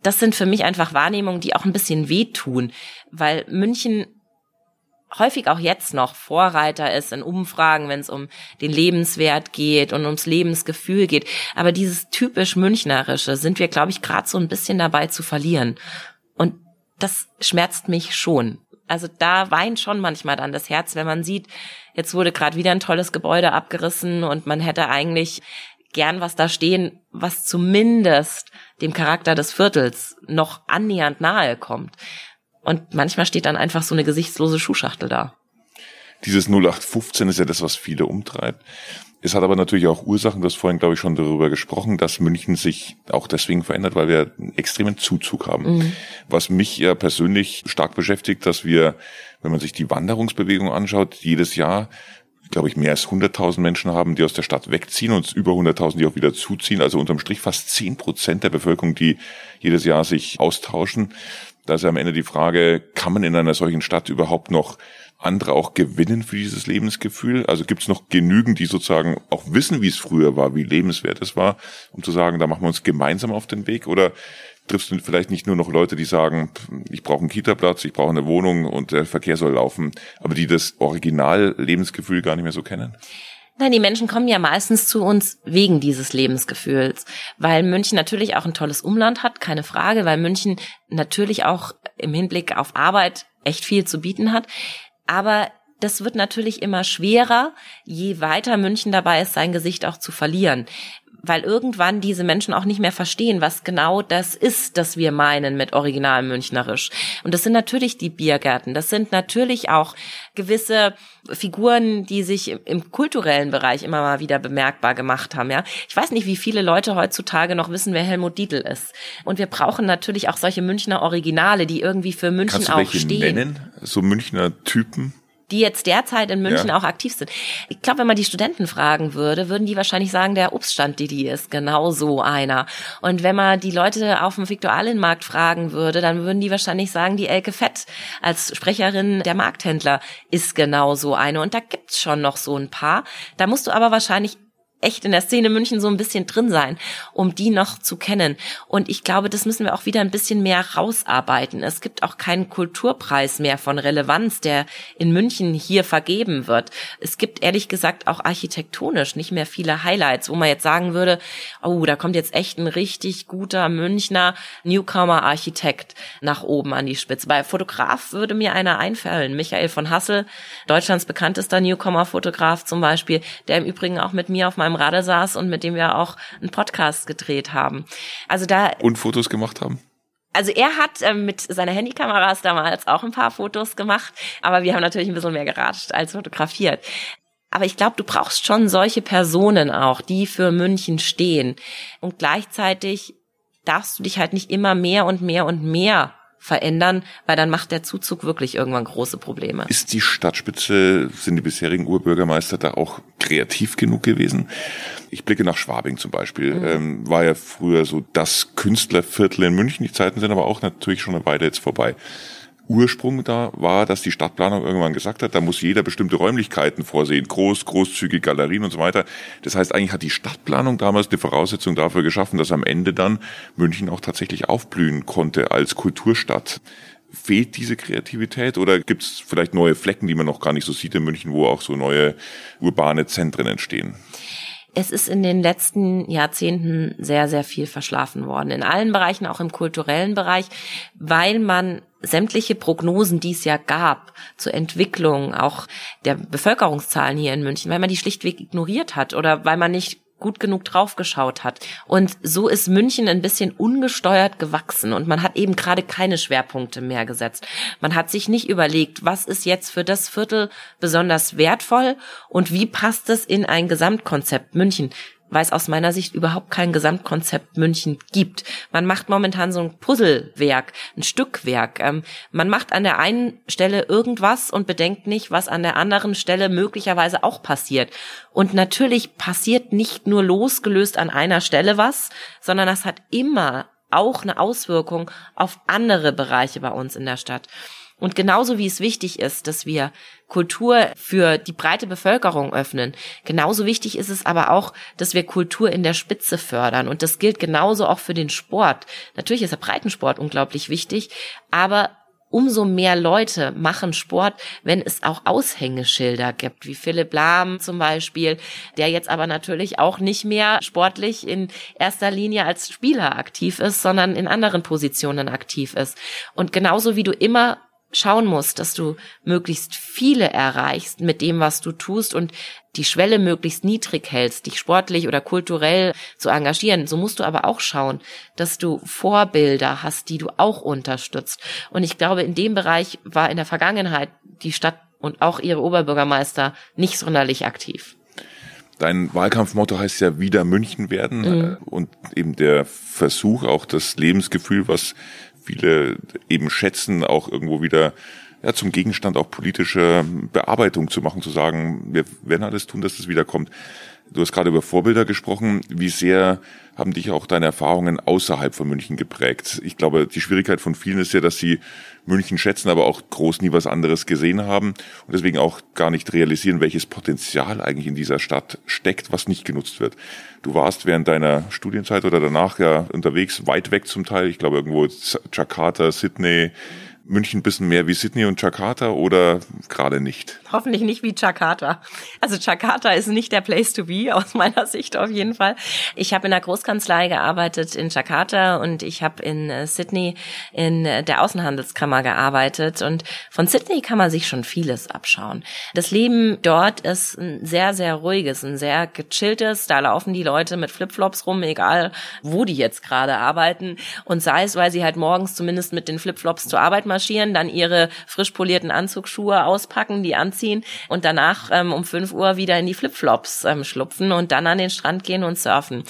Das sind für mich einfach Wahrnehmungen, die auch ein bisschen wehtun, weil München häufig auch jetzt noch Vorreiter ist in Umfragen, wenn es um den Lebenswert geht und ums Lebensgefühl geht. Aber dieses typisch Münchnerische sind wir, glaube ich, gerade so ein bisschen dabei zu verlieren. Und das schmerzt mich schon. Also da weint schon manchmal dann das Herz, wenn man sieht, jetzt wurde gerade wieder ein tolles Gebäude abgerissen und man hätte eigentlich gern was da stehen, was zumindest dem Charakter des Viertels noch annähernd nahe kommt. Und manchmal steht dann einfach so eine gesichtslose Schuhschachtel da. Dieses 0815 ist ja das, was viele umtreibt. Es hat aber natürlich auch Ursachen, du hast vorhin, glaube ich, schon darüber gesprochen, dass München sich auch deswegen verändert, weil wir einen extremen Zuzug haben. Mhm. Was mich ja persönlich stark beschäftigt, dass wir, wenn man sich die Wanderungsbewegung anschaut, jedes Jahr glaube ich, mehr als 100.000 Menschen haben, die aus der Stadt wegziehen und über 100.000, die auch wieder zuziehen. Also unterm Strich fast 10 Prozent der Bevölkerung, die jedes Jahr sich austauschen. Da ist ja am Ende die Frage, kann man in einer solchen Stadt überhaupt noch andere auch gewinnen für dieses Lebensgefühl? Also gibt es noch genügend, die sozusagen auch wissen, wie es früher war, wie lebenswert es war, um zu sagen, da machen wir uns gemeinsam auf den Weg? Oder triffst du vielleicht nicht nur noch Leute, die sagen, ich brauche einen Kita-Platz, ich brauche eine Wohnung und der Verkehr soll laufen, aber die das Original-Lebensgefühl gar nicht mehr so kennen? Nein, die Menschen kommen ja meistens zu uns wegen dieses Lebensgefühls, weil München natürlich auch ein tolles Umland hat, keine Frage, weil München natürlich auch im Hinblick auf Arbeit echt viel zu bieten hat. Aber das wird natürlich immer schwerer, je weiter München dabei ist, sein Gesicht auch zu verlieren weil irgendwann diese Menschen auch nicht mehr verstehen, was genau das ist, das wir meinen mit Original Münchnerisch. Und das sind natürlich die Biergärten, das sind natürlich auch gewisse Figuren, die sich im, kulturellen Bereich immer mal wieder bemerkbar gemacht haben. Ja, ich weiß nicht, wie viele Leute heutzutage noch wissen, wer Helmut Dietl ist. Und wir brauchen natürlich auch solche Münchner Originale, die irgendwie für München Kannst du auch welche stehen. Nennen? So Münchner Typen? Die jetzt derzeit in München Ja. auch aktiv sind. Ich glaube, wenn man die Studenten fragen würde, würden die wahrscheinlich sagen, der Obststand Didi ist genau so einer. Und wenn man die Leute auf dem Viktualienmarkt fragen würde, dann würden die wahrscheinlich sagen, die Elke Fett als Sprecherin der Markthändler ist genau so eine. Und da gibt's schon noch so ein paar. Da musst du aber wahrscheinlich echt in der Szene München so ein bisschen drin sein, um die noch zu kennen. Und ich glaube, das müssen wir auch wieder ein bisschen mehr rausarbeiten. Es gibt auch keinen Kulturpreis mehr von Relevanz, der in München hier vergeben wird. Es gibt ehrlich gesagt auch architektonisch nicht mehr viele Highlights, wo man jetzt sagen würde, oh, da kommt jetzt echt ein richtig guter Münchner Newcomer-Architekt nach oben an die Spitze. Bei Fotograf würde mir einer einfallen, Michael von Hassel, Deutschlands bekanntester Newcomer-Fotograf zum Beispiel, der im Übrigen auch mit mir auf meinem Radar saß und mit dem wir auch einen Podcast gedreht haben. Also da Und Fotos gemacht haben? also er hat ähm, mit seiner Handykameras damals auch ein paar Fotos gemacht, aber wir haben natürlich ein bisschen mehr geratscht als fotografiert. Aber ich glaube, du brauchst schon solche Personen auch, die für München stehen. Und gleichzeitig darfst du dich halt nicht immer mehr und mehr und mehr verändern, weil dann macht der Zuzug wirklich irgendwann große Probleme. Ist die Stadtspitze, sind die bisherigen Urbürgermeister da auch kreativ genug gewesen? Ich blicke nach Schwabing zum Beispiel. Mhm. Ähm, war ja früher so das Künstlerviertel in München. Die Zeiten sind aber auch natürlich schon eine Weile jetzt vorbei. Ursprung da war, dass die Stadtplanung irgendwann gesagt hat, da muss jeder bestimmte Räumlichkeiten vorsehen, groß, großzügig, Galerien und so weiter. Das heißt, eigentlich hat die Stadtplanung damals eine Voraussetzung dafür geschaffen, dass am Ende dann München auch tatsächlich aufblühen konnte als Kulturstadt. Fehlt diese Kreativität oder gibt es vielleicht neue Flecken, die man noch gar nicht so sieht in München, wo auch so neue urbane Zentren entstehen? Es ist in den letzten Jahrzehnten sehr, sehr viel verschlafen worden. In allen Bereichen, auch im kulturellen Bereich, weil man sämtliche Prognosen, die es ja gab zur Entwicklung auch der Bevölkerungszahlen hier in München, weil man die schlichtweg ignoriert hat oder weil man nicht gut genug draufgeschaut hat. Und so ist München ein bisschen ungesteuert gewachsen und man hat eben gerade keine Schwerpunkte mehr gesetzt. Man hat sich nicht überlegt, was ist jetzt für das Viertel besonders wertvoll und wie passt es in ein Gesamtkonzept München weil es aus meiner Sicht überhaupt kein Gesamtkonzept München gibt. Man macht momentan so ein Puzzlewerk, ein Stückwerk. Ähm, man macht an der einen Stelle irgendwas und bedenkt nicht, was an der anderen Stelle möglicherweise auch passiert. Und natürlich passiert nicht nur losgelöst an einer Stelle was, sondern das hat immer auch eine Auswirkung auf andere Bereiche bei uns in der Stadt. Und genauso wie es wichtig ist, dass wir Kultur für die breite Bevölkerung öffnen, genauso wichtig ist es aber auch, dass wir Kultur in der Spitze fördern. Und das gilt genauso auch für den Sport. Natürlich ist der Breitensport unglaublich wichtig, aber umso mehr Leute machen Sport, wenn es auch Aushängeschilder gibt, wie Philipp Lahm zum Beispiel, der jetzt aber natürlich auch nicht mehr sportlich in erster Linie als Spieler aktiv ist, sondern in anderen Positionen aktiv ist. Und genauso wie du immer schauen musst, dass du möglichst viele erreichst mit dem, was du tust und die Schwelle möglichst niedrig hältst, dich sportlich oder kulturell zu engagieren. So musst du aber auch schauen, dass du Vorbilder hast, die du auch unterstützt. Und ich glaube, in dem Bereich war in der Vergangenheit die Stadt und auch ihre Oberbürgermeister nicht sonderlich aktiv. Dein Wahlkampfmotto heißt ja wieder München werden mhm. und eben der Versuch, auch das Lebensgefühl, was viele eben schätzen, auch irgendwo wieder ja, zum Gegenstand auch politische Bearbeitung zu machen, zu sagen, wir werden alles tun, dass es wiederkommt. Du hast gerade über Vorbilder gesprochen. Wie sehr haben dich auch deine Erfahrungen außerhalb von München geprägt? Ich glaube, die Schwierigkeit von vielen ist ja, dass sie München schätzen, aber auch groß nie was anderes gesehen haben und deswegen auch gar nicht realisieren, welches Potenzial eigentlich in dieser Stadt steckt, was nicht genutzt wird. Du warst während deiner Studienzeit oder danach ja unterwegs, weit weg zum Teil. Ich glaube irgendwo Jakarta, Sydney, München ein bisschen mehr wie Sydney und Jakarta oder gerade nicht? Hoffentlich nicht wie Jakarta. Also Jakarta ist nicht der Place to be aus meiner Sicht auf jeden Fall. Ich habe in der Großkanzlei gearbeitet in Jakarta und ich habe in äh, Sydney in der Außenhandelskammer gearbeitet und von Sydney kann man sich schon vieles abschauen. Das Leben dort ist ein sehr sehr ruhiges, ein sehr gechilltes. Da laufen die Leute mit Flipflops rum, egal wo die jetzt gerade arbeiten und sei es, weil sie halt morgens zumindest mit den Flipflops zur Arbeit marschieren, dann ihre frisch polierten Anzugsschuhe auspacken, die anziehen und danach ähm, um 5 Uhr wieder in die Flipflops ähm, schlupfen und dann an den Strand gehen und surfen.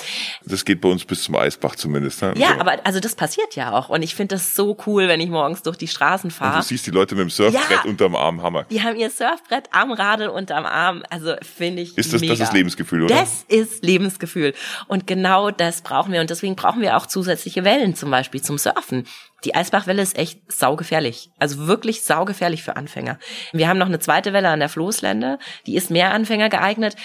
Das geht bei uns bis zum Eisbach zumindest. Ne? Ja, so. aber also das passiert ja auch und ich finde das so cool, wenn ich morgens durch die Straßen fahre. Du siehst die Leute mit dem Surfbrett ja, unterm Arm, Hammer. Die haben ihr Surfbrett am Radl unterm Arm, also finde ich Ist das mega. das ist Lebensgefühl, oder? Das ist Lebensgefühl und genau das brauchen wir und deswegen brauchen wir auch zusätzliche Wellen zum Beispiel zum Surfen. Die Eisbachwelle ist echt saugefährlich. Also wirklich saugefährlich für Anfänger. Wir haben noch eine zweite Welle an der Floßlände. Die ist mehr Anfänger geeignet.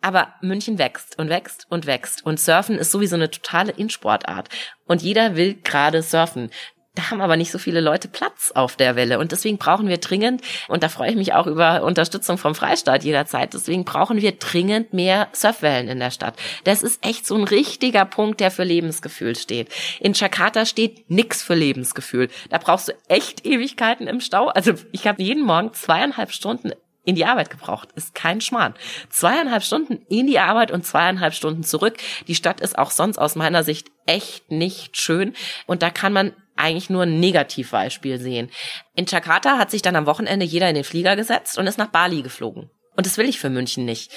Aber München wächst und wächst und wächst. Und Surfen ist sowieso eine totale Insportart. Und jeder will gerade surfen. Da haben aber nicht so viele Leute Platz auf der Welle. Und deswegen brauchen wir dringend, und da freue ich mich auch über Unterstützung vom Freistaat jederzeit, deswegen brauchen wir dringend mehr Surfwellen in der Stadt. Das ist echt so ein richtiger Punkt, der für Lebensgefühl steht. In Jakarta steht nix für Lebensgefühl. Da brauchst du echt Ewigkeiten im Stau. Also ich habe jeden Morgen zweieinhalb Stunden in die Arbeit gebraucht. Ist kein Schmarrn. Zweieinhalb Stunden in die Arbeit und zweieinhalb Stunden zurück. Die Stadt ist auch sonst aus meiner Sicht echt nicht schön. Und da kann man eigentlich nur ein Negativbeispiel sehen. In Jakarta hat sich dann am Wochenende jeder in den Flieger gesetzt und ist nach Bali geflogen. Und das will ich für München nicht.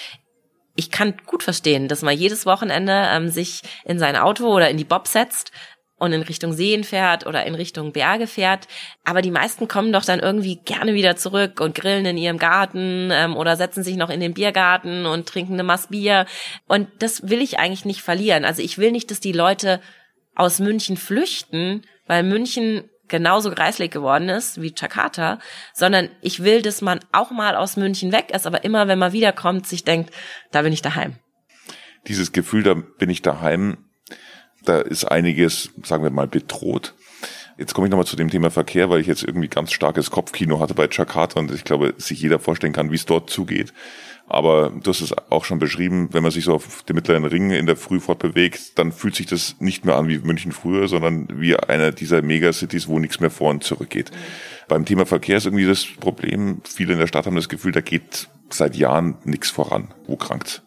Ich kann gut verstehen, dass man jedes Wochenende ähm, sich in sein Auto oder in die Bob setzt und in Richtung Seen fährt oder in Richtung Berge fährt. Aber die meisten kommen doch dann irgendwie gerne wieder zurück und grillen in ihrem Garten ähm, oder setzen sich noch in den Biergarten und trinken eine Maß Bier. Und das will ich eigentlich nicht verlieren. Also ich will nicht, dass die Leute aus München flüchten, weil München genauso greislich geworden ist wie Jakarta, sondern ich will, dass man auch mal aus München weg ist, aber immer, wenn man wiederkommt, sich denkt, da bin ich daheim. Dieses Gefühl, da bin ich daheim, da ist einiges, sagen wir mal, bedroht. Jetzt komme ich nochmal zu dem Thema Verkehr, weil ich jetzt irgendwie ganz starkes Kopfkino hatte bei Jakarta und ich glaube, sich jeder vorstellen kann, wie es dort zugeht. Aber du hast es auch schon beschrieben, wenn man sich so auf dem mittleren Ring in der Früh fortbewegt, dann fühlt sich das nicht mehr an wie München früher, sondern wie einer dieser Megacities, wo nichts mehr vor und zurück geht. Mhm. Beim Thema Verkehr ist irgendwie das Problem, viele in der Stadt haben das Gefühl, da geht seit Jahren nichts voran. Wo krankt's?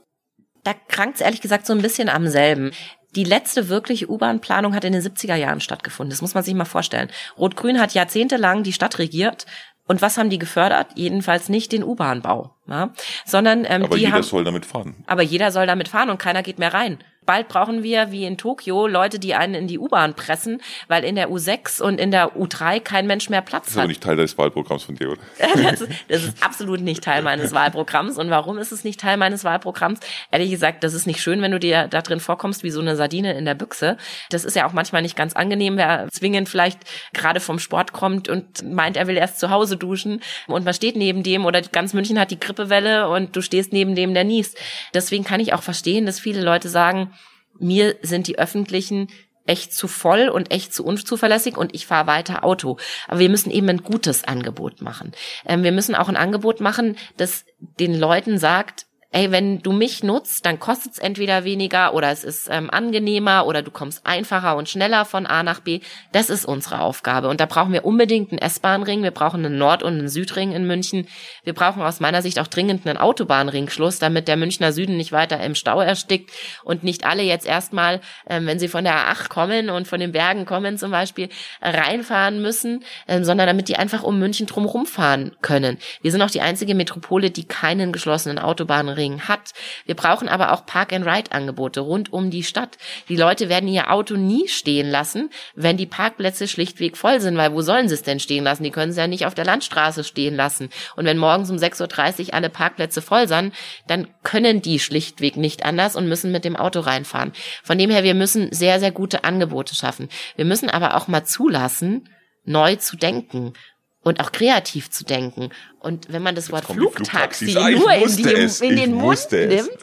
Da krankt's ehrlich gesagt so ein bisschen am selben. Die letzte wirkliche U-Bahn-Planung hat in den 70er Jahren stattgefunden. Das muss man sich mal vorstellen. Rot-Grün hat jahrzehntelang die Stadt regiert. Und was haben die gefördert? Jedenfalls nicht den U-Bahn-Bau, ja? sondern ähm, aber die jeder haben, soll damit fahren. Aber jeder soll damit fahren und keiner geht mehr rein bald brauchen wir, wie in Tokio, Leute, die einen in die U-Bahn pressen, weil in der U6 und in der U3 kein Mensch mehr Platz hat. Das ist aber nicht Teil des Wahlprogramms von dir, oder? das, ist, das ist absolut nicht Teil meines Wahlprogramms. Und warum ist es nicht Teil meines Wahlprogramms? Ehrlich gesagt, das ist nicht schön, wenn du dir da drin vorkommst wie so eine Sardine in der Büchse. Das ist ja auch manchmal nicht ganz angenehm, wer zwingend vielleicht gerade vom Sport kommt und meint, er will erst zu Hause duschen und man steht neben dem oder ganz München hat die Grippewelle und du stehst neben dem, der niest. Deswegen kann ich auch verstehen, dass viele Leute sagen, mir sind die öffentlichen echt zu voll und echt zu unzuverlässig und ich fahre weiter Auto. Aber wir müssen eben ein gutes Angebot machen. Ähm, wir müssen auch ein Angebot machen, das den Leuten sagt, ey, wenn du mich nutzt, dann kostet es entweder weniger oder es ist ähm, angenehmer oder du kommst einfacher und schneller von A nach B. Das ist unsere Aufgabe. Und da brauchen wir unbedingt einen S-Bahn-Ring, wir brauchen einen Nord- und einen Südring in München. Wir brauchen aus meiner Sicht auch dringend einen Autobahnringschluss, damit der Münchner Süden nicht weiter im Stau erstickt und nicht alle jetzt erstmal, ähm, wenn sie von der A8 kommen und von den Bergen kommen zum Beispiel, reinfahren müssen, ähm, sondern damit die einfach um München drumherum fahren können. Wir sind auch die einzige Metropole, die keinen geschlossenen Autobahnring Ring hat. Wir brauchen aber auch Park-and-Ride-Angebote rund um die Stadt. Die Leute werden ihr Auto nie stehen lassen, wenn die Parkplätze schlichtweg voll sind, weil wo sollen sie es denn stehen lassen? Die können sie ja nicht auf der Landstraße stehen lassen. Und wenn morgens um 6.30 Uhr alle Parkplätze voll sind, dann können die schlichtweg nicht anders und müssen mit dem Auto reinfahren. Von dem her, wir müssen sehr, sehr gute Angebote schaffen. Wir müssen aber auch mal zulassen, neu zu denken und auch kreativ zu denken. Und wenn man das Wort Flugtaxi ah, nur in, die, in den Mund es. nimmt,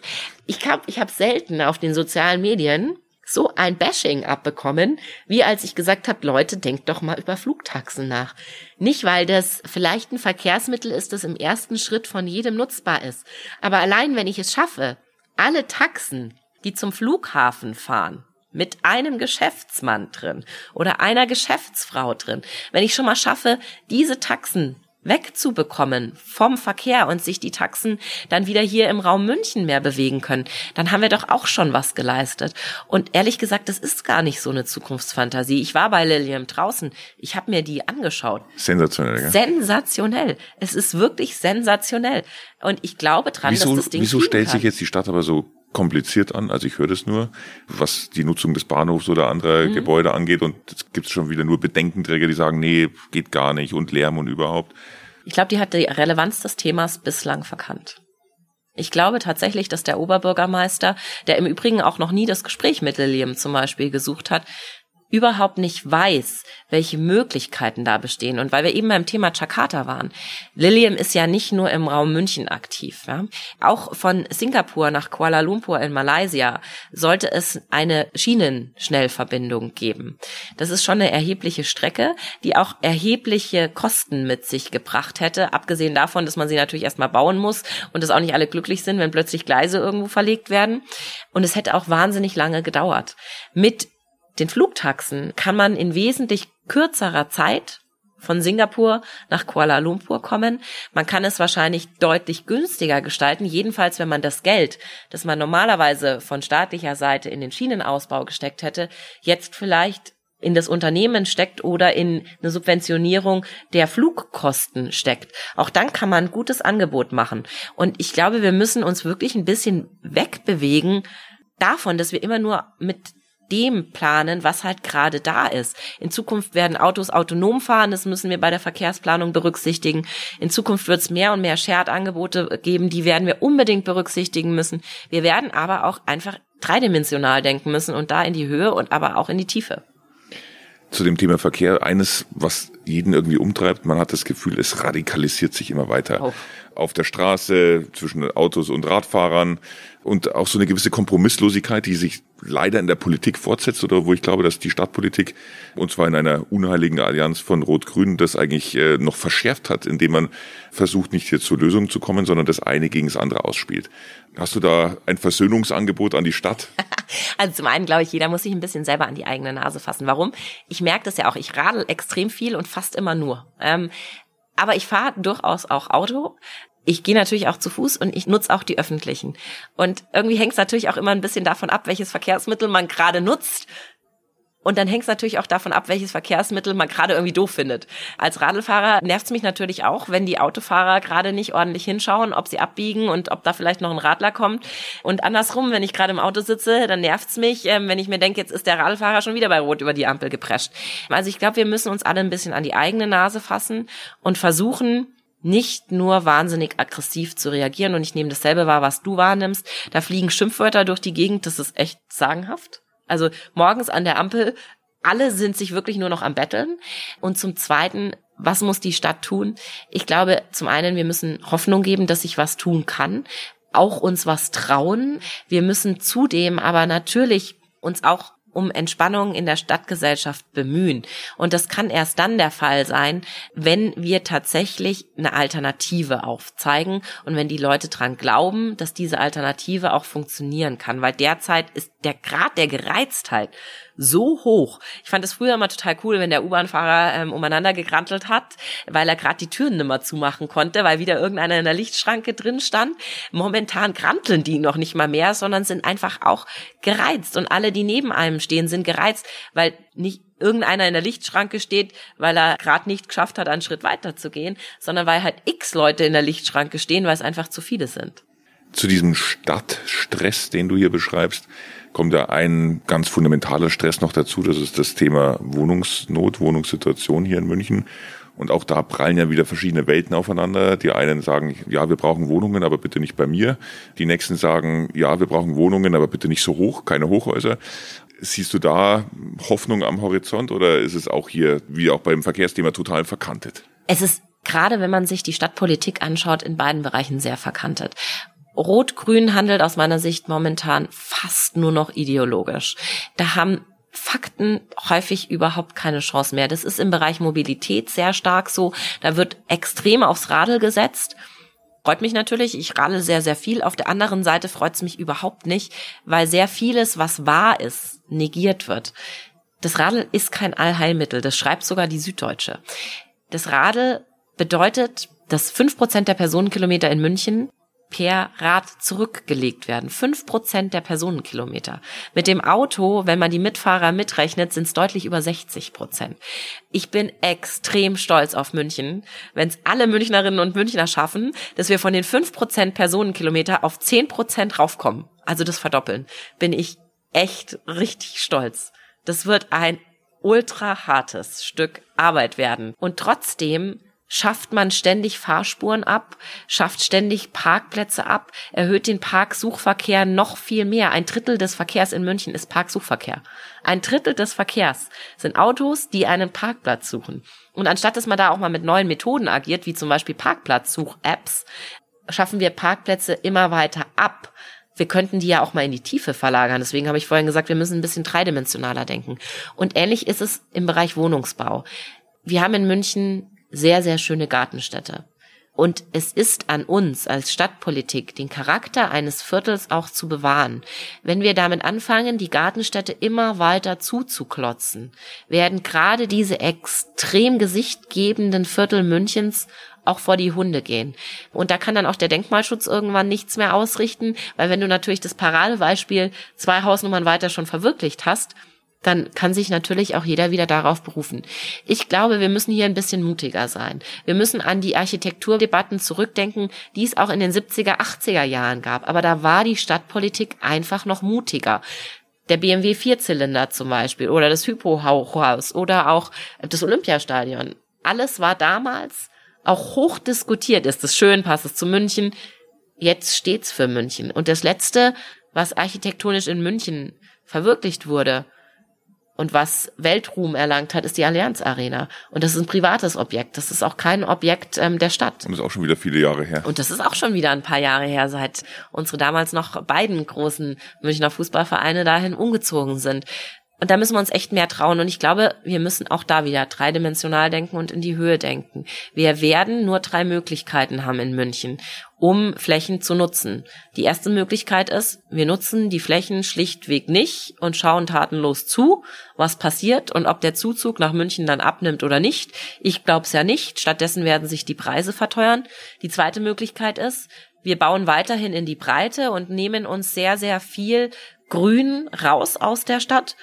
ich habe ich hab selten auf den sozialen Medien so ein Bashing abbekommen, wie als ich gesagt habe, Leute, denkt doch mal über Flugtaxen nach. Nicht, weil das vielleicht ein Verkehrsmittel ist, das im ersten Schritt von jedem nutzbar ist. Aber allein, wenn ich es schaffe, alle Taxen, die zum Flughafen fahren, mit einem Geschäftsmann drin oder einer Geschäftsfrau drin. Wenn ich schon mal schaffe, diese Taxen wegzubekommen vom Verkehr und sich die Taxen dann wieder hier im Raum München mehr bewegen können, dann haben wir doch auch schon was geleistet. Und ehrlich gesagt, das ist gar nicht so eine Zukunftsfantasie. Ich war bei Lilium draußen, ich habe mir die angeschaut. Sensationell. Gell? Sensationell. Es ist wirklich sensationell. Und ich glaube dran, wieso, dass das Ding Wieso stellt kann. sich jetzt die Stadt aber so kompliziert an. Also ich höre das nur, was die Nutzung des Bahnhofs oder anderer mhm. Gebäude angeht. Und es gibt schon wieder nur Bedenkenträger, die sagen, nee, geht gar nicht und Lärm und überhaupt. Ich glaube, die hat die Relevanz des Themas bislang verkannt. Ich glaube tatsächlich, dass der Oberbürgermeister, der im Übrigen auch noch nie das Gespräch mit Lilium zum Beispiel gesucht hat, überhaupt nicht weiß, welche Möglichkeiten da bestehen. Und weil wir eben beim Thema Jakarta waren, Lilium ist ja nicht nur im Raum München aktiv. Ja? Auch von Singapur nach Kuala Lumpur in Malaysia sollte es eine Schienenschnellverbindung geben. Das ist schon eine erhebliche Strecke, die auch erhebliche Kosten mit sich gebracht hätte, abgesehen davon, dass man sie natürlich erstmal bauen muss und dass auch nicht alle glücklich sind, wenn plötzlich Gleise irgendwo verlegt werden. Und es hätte auch wahnsinnig lange gedauert. Mit den Flugtaxen kann man in wesentlich kürzerer Zeit von Singapur nach Kuala Lumpur kommen. Man kann es wahrscheinlich deutlich günstiger gestalten, jedenfalls wenn man das Geld, das man normalerweise von staatlicher Seite in den Schienenausbau gesteckt hätte, jetzt vielleicht in das Unternehmen steckt oder in eine Subventionierung der Flugkosten steckt. Auch dann kann man ein gutes Angebot machen. Und ich glaube, wir müssen uns wirklich ein bisschen wegbewegen davon, dass wir immer nur mit dem planen, was halt gerade da ist. In Zukunft werden Autos autonom fahren, das müssen wir bei der Verkehrsplanung berücksichtigen. In Zukunft wird es mehr und mehr Shared-Angebote geben, die werden wir unbedingt berücksichtigen müssen. Wir werden aber auch einfach dreidimensional denken müssen und da in die Höhe und aber auch in die Tiefe. zu dem Thema Verkehr. Eines, was jeden irgendwie umtreibt, man hat das Gefühl, es radikalisiert sich immer weiter. Oh. Auf der Straße, zwischen Autos und Radfahrern und auch so eine gewisse Kompromisslosigkeit, die sich leider in der Politik fortsetzt oder wo ich glaube, dass die Stadtpolitik und zwar in einer unheiligen Allianz von Rot-Grün das eigentlich äh, noch verschärft hat, indem man versucht, nicht hier zu Lösungen zu kommen, sondern das eine gegen das andere ausspielt. Hast du da ein Versöhnungsangebot an die Stadt? Also zum einen glaube ich, jeder muss sich ein bisschen selber an die eigene Nase fassen. Warum? Ich merke das ja auch. Ich radel extrem viel und fast immer nur. Ähm, aber ich fahre durchaus auch Auto ich gehe natürlich auch zu Fuß und ich nutze auch die öffentlichen. Und irgendwie hängt es natürlich auch immer ein bisschen davon ab, welches Verkehrsmittel man gerade nutzt. Und dann hängt es natürlich auch davon ab, welches Verkehrsmittel man gerade irgendwie doof findet. Als Radlfahrer nervt es mich natürlich auch, wenn die Autofahrer gerade nicht ordentlich hinschauen, ob sie abbiegen und ob da vielleicht noch ein Radler kommt. Und andersrum, wenn ich gerade im Auto sitze, dann nervt es mich, ähm, wenn ich mir denke, jetzt ist der Radlfahrer schon wieder bei Rot über die Ampel geprescht. Also ich glaube, wir müssen uns alle ein bisschen an die eigene Nase fassen und versuchen, nicht nur wahnsinnig aggressiv zu reagieren und ich nehme dasselbe wahr, was du wahrnimmst. Da fliegen Schimpfwörter durch die Gegend, das ist echt sagenhaft. Also morgens an der Ampel, alle sind sich wirklich nur noch am Betteln. Und zum Zweiten, was muss die Stadt tun? Ich glaube, zum einen, wir müssen Hoffnung geben, dass sich was tun kann, auch uns was trauen. Wir müssen zudem aber natürlich uns auch um Entspannung in der Stadtgesellschaft bemühen. Und das kann erst dann der Fall sein, wenn wir tatsächlich eine Alternative aufzeigen und wenn die Leute dran glauben, dass diese Alternative auch funktionieren kann. Weil derzeit ist der Grad der Gereiztheit so hoch. Ich fand es früher immer total cool, wenn der U-Bahn-Fahrer ähm, umeinander gegrantelt hat, weil er gerade die Türen nimmer zumachen konnte, weil wieder irgendeiner in der Lichtschranke drin stand. Momentan granteln die noch nicht mal mehr, sondern sind einfach auch gereizt. Und alle, die neben einem stehen, sind gereizt, weil nicht irgendeiner in der Lichtschranke steht, weil er gerade nicht geschafft hat, einen Schritt weiter zu gehen, sondern weil halt x Leute in der Lichtschranke stehen, weil es einfach zu viele sind. Zu diesem Stadtstress, den du hier beschreibst, kommt da ein ganz fundamentaler Stress noch dazu. Das ist das Thema Wohnungsnot, Wohnungssituation hier in München. Und auch da prallen ja wieder verschiedene Welten aufeinander. Die einen sagen, ja, wir brauchen Wohnungen, aber bitte nicht bei mir. Die nächsten sagen, ja, wir brauchen Wohnungen, aber bitte nicht so hoch, keine Hochhäuser. Siehst du da Hoffnung am Horizont oder ist es auch hier, wie auch beim Verkehrsthema, total verkantet? Es ist gerade, wenn man sich die Stadtpolitik anschaut, in beiden Bereichen sehr verkantet. Rot-Grün handelt aus meiner Sicht momentan fast nur noch ideologisch. Da haben Fakten häufig überhaupt keine Chance mehr. Das ist im Bereich Mobilität sehr stark so. Da wird extrem aufs Radl gesetzt. Freut mich natürlich, ich radel sehr, sehr viel. Auf der anderen Seite freut es mich überhaupt nicht, weil sehr vieles, was wahr ist, negiert wird. Das Radl ist kein Allheilmittel, das schreibt sogar die Süddeutsche. Das Radl bedeutet, dass fünf Prozent der Personenkilometer in München per Rad zurückgelegt werden. Fünf Prozent der Personenkilometer. Mit dem Auto, wenn man die Mitfahrer mitrechnet, sind es deutlich über 60 Prozent. Ich bin extrem stolz auf München, wenn es alle Münchnerinnen und Münchner schaffen, dass wir von den fünf Prozent Personenkilometer auf zehn Prozent raufkommen. Also das verdoppeln. Bin ich echt richtig stolz. Das wird ein ultra hartes Stück Arbeit werden. Und trotzdem schafft man ständig Fahrspuren ab, schafft ständig Parkplätze ab, erhöht den Parksuchverkehr noch viel mehr. Ein Drittel des Verkehrs in München ist Parksuchverkehr. Ein Drittel des Verkehrs sind Autos, die einen Parkplatz suchen. Und anstatt dass man da auch mal mit neuen Methoden agiert, wie zum Beispiel Parkplatzsuch-Apps, schaffen wir Parkplätze immer weiter ab. Wir könnten die ja auch mal in die Tiefe verlagern. Deswegen habe ich vorhin gesagt, wir müssen ein bisschen dreidimensionaler denken. Und ähnlich ist es im Bereich Wohnungsbau. Wir haben in München sehr, sehr schöne Gartenstädte. Und es ist an uns als Stadtpolitik, den Charakter eines Viertels auch zu bewahren. Wenn wir damit anfangen, die Gartenstädte immer weiter zuzuklotzen, werden gerade diese extrem gesichtgebenden Viertel Münchens auch vor die Hunde gehen. Und da kann dann auch der Denkmalschutz irgendwann nichts mehr ausrichten, weil wenn du natürlich das Paradebeispiel zwei Hausnummern weiter schon verwirklicht hast, dann kann sich natürlich auch jeder wieder darauf berufen. Ich glaube, wir müssen hier ein bisschen mutiger sein. Wir müssen an die Architekturdebatten zurückdenken, die es auch in den 70er, 80er Jahren gab. Aber da war die Stadtpolitik einfach noch mutiger. Der BMW Vierzylinder zum Beispiel oder das Hypo-Haus oder auch das Olympiastadion. Alles war damals auch hoch diskutiert. Ist es schön? Passt es zu München? Jetzt steht's für München. Und das letzte, was architektonisch in München verwirklicht wurde, und was Weltruhm erlangt hat, ist die Allianz Arena. Und das ist ein privates Objekt. Das ist auch kein Objekt ähm, der Stadt. Und das ist auch schon wieder viele Jahre her. Und das ist auch schon wieder ein paar Jahre her, seit unsere damals noch beiden großen Münchner Fußballvereine dahin umgezogen sind. Und da müssen wir uns echt mehr trauen. Und ich glaube, wir müssen auch da wieder dreidimensional denken und in die Höhe denken. Wir werden nur drei Möglichkeiten haben in München, um Flächen zu nutzen. Die erste Möglichkeit ist, wir nutzen die Flächen schlichtweg nicht und schauen tatenlos zu, was passiert und ob der Zuzug nach München dann abnimmt oder nicht. Ich glaube es ja nicht. Stattdessen werden sich die Preise verteuern. Die zweite Möglichkeit ist, wir bauen weiterhin in die Breite und nehmen uns sehr, sehr viel Grün raus aus der Stadt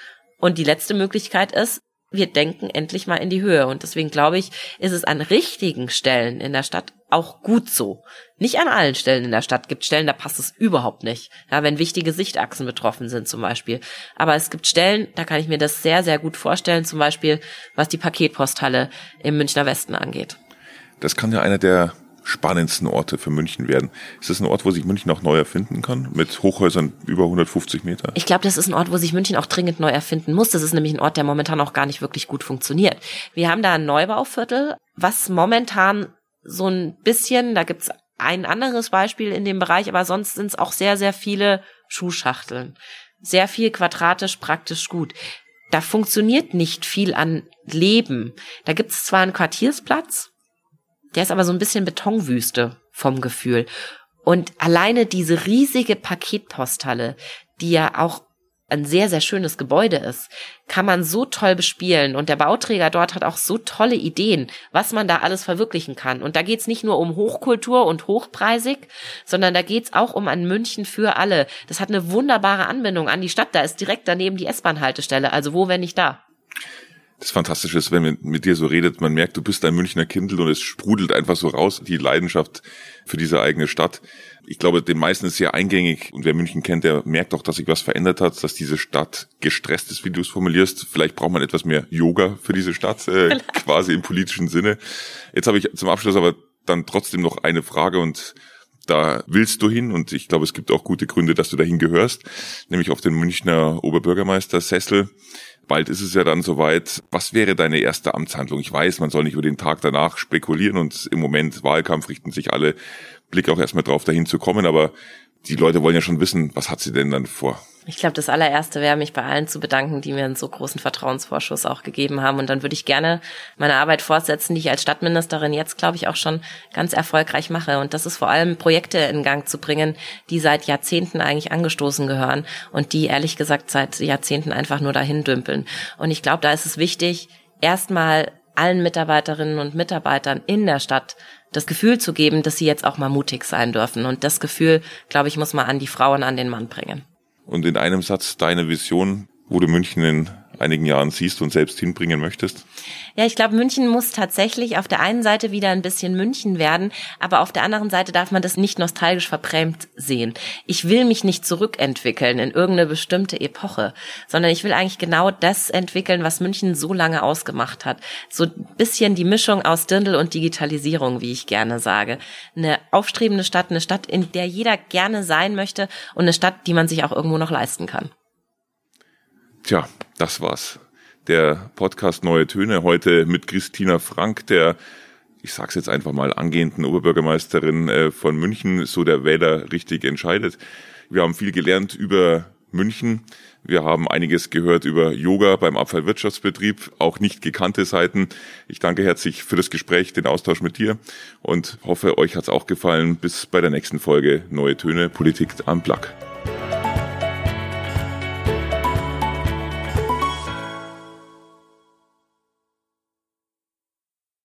und die letzte Möglichkeit ist, wir denken endlich mal in die Höhe. Und deswegen glaube ich, ist es an richtigen Stellen in der Stadt auch gut so. Nicht an allen Stellen in der Stadt. Gibt Stellen, da passt es überhaupt nicht. Ja, wenn wichtige Sichtachsen betroffen sind zum Beispiel. Aber es gibt Stellen, da kann ich mir das sehr, sehr gut vorstellen. Zum Beispiel, was die Paketposthalle im Münchner Westen angeht. Das kann ja einer der spannendsten Orte für München werden. Ist das ein Ort, wo sich München auch neu erfinden kann? Mit Hochhäusern über 150 Meter? Ich glaube, das ist ein Ort, wo sich München auch dringend neu erfinden muss. Das ist nämlich ein Ort, der momentan auch gar nicht wirklich gut funktioniert. Wir haben da ein Neubauviertel, was momentan so ein bisschen, da gibt's ein anderes Beispiel in dem Bereich, aber sonst sind es auch sehr, sehr viele Schuhschachteln. Sehr viel quadratisch, praktisch gut. Da funktioniert nicht viel an Leben. Da gibt's zwar einen Quartiersplatz, der ist aber so ein bisschen Betonwüste vom Gefühl. Und alleine diese riesige Paketposthalle, die ja auch ein sehr, sehr schönes Gebäude ist, kann man so toll bespielen. Und der Bauträger dort hat auch so tolle Ideen, was man da alles verwirklichen kann. Und da geht's nicht nur um Hochkultur und hochpreisig, sondern da geht's auch um ein München für alle. Das hat eine wunderbare Anbindung an die Stadt. Da ist direkt daneben die S-Bahn-Haltestelle. Also wo, wenn nicht da? Das Fantastische ist, wenn man mit dir so redet, man merkt, du bist ein Münchner Kindl und es sprudelt einfach so raus, die Leidenschaft für diese eigene Stadt. Ich glaube, den meisten ist sehr eingängig und wer München kennt, der merkt auch, dass sich was verändert hat, dass diese Stadt gestresst ist, wie du es formulierst. Vielleicht braucht man etwas mehr Yoga für diese Stadt, äh, quasi im politischen Sinne. Jetzt habe ich zum Abschluss aber dann trotzdem noch eine Frage und da willst du hin und ich glaube, es gibt auch gute Gründe, dass du dahin gehörst, nämlich auf den Münchner Oberbürgermeister Sessel. Bald ist es ja dann soweit. Was wäre deine erste Amtshandlung? Ich weiß, man soll nicht über den Tag danach spekulieren und im Moment Wahlkampf richten sich alle Blick auch erstmal drauf, dahin zu kommen, aber die Leute wollen ja schon wissen, was hat sie denn dann vor? Ich glaube, das allererste wäre, mich bei allen zu bedanken, die mir einen so großen Vertrauensvorschuss auch gegeben haben. Und dann würde ich gerne meine Arbeit fortsetzen, die ich als Stadtministerin jetzt, glaube ich, auch schon ganz erfolgreich mache. Und das ist vor allem Projekte in Gang zu bringen, die seit Jahrzehnten eigentlich angestoßen gehören und die ehrlich gesagt seit Jahrzehnten einfach nur dahin dümpeln. Und ich glaube, da ist es wichtig, erstmal allen Mitarbeiterinnen und Mitarbeitern in der Stadt das Gefühl zu geben, dass sie jetzt auch mal mutig sein dürfen. Und das Gefühl, glaube ich, muss man an die Frauen, an den Mann bringen. Und in einem Satz deine Vision, du München in einigen Jahren siehst und selbst hinbringen möchtest? Ja, ich glaube, München muss tatsächlich auf der einen Seite wieder ein bisschen München werden, aber auf der anderen Seite darf man das nicht nostalgisch verprämt sehen. Ich will mich nicht zurückentwickeln in irgendeine bestimmte Epoche, sondern ich will eigentlich genau das entwickeln, was München so lange ausgemacht hat. So ein bisschen die Mischung aus Dirndl und Digitalisierung, wie ich gerne sage. Eine aufstrebende Stadt, eine Stadt, in der jeder gerne sein möchte und eine Stadt, die man sich auch irgendwo noch leisten kann. Tja, das war's. Der Podcast Neue Töne heute mit Christina Frank, der, ich sag's jetzt einfach mal, angehenden Oberbürgermeisterin äh, von München, so der Wähler richtig entscheidet. Wir haben viel gelernt über München. Wir haben einiges gehört über Yoga beim Abfallwirtschaftsbetrieb, auch nicht gekannte Seiten. Ich danke herzlich für das Gespräch, den Austausch mit dir und hoffe, euch hat's auch gefallen. Bis bei der nächsten Folge Neue Töne, Politik am Plug.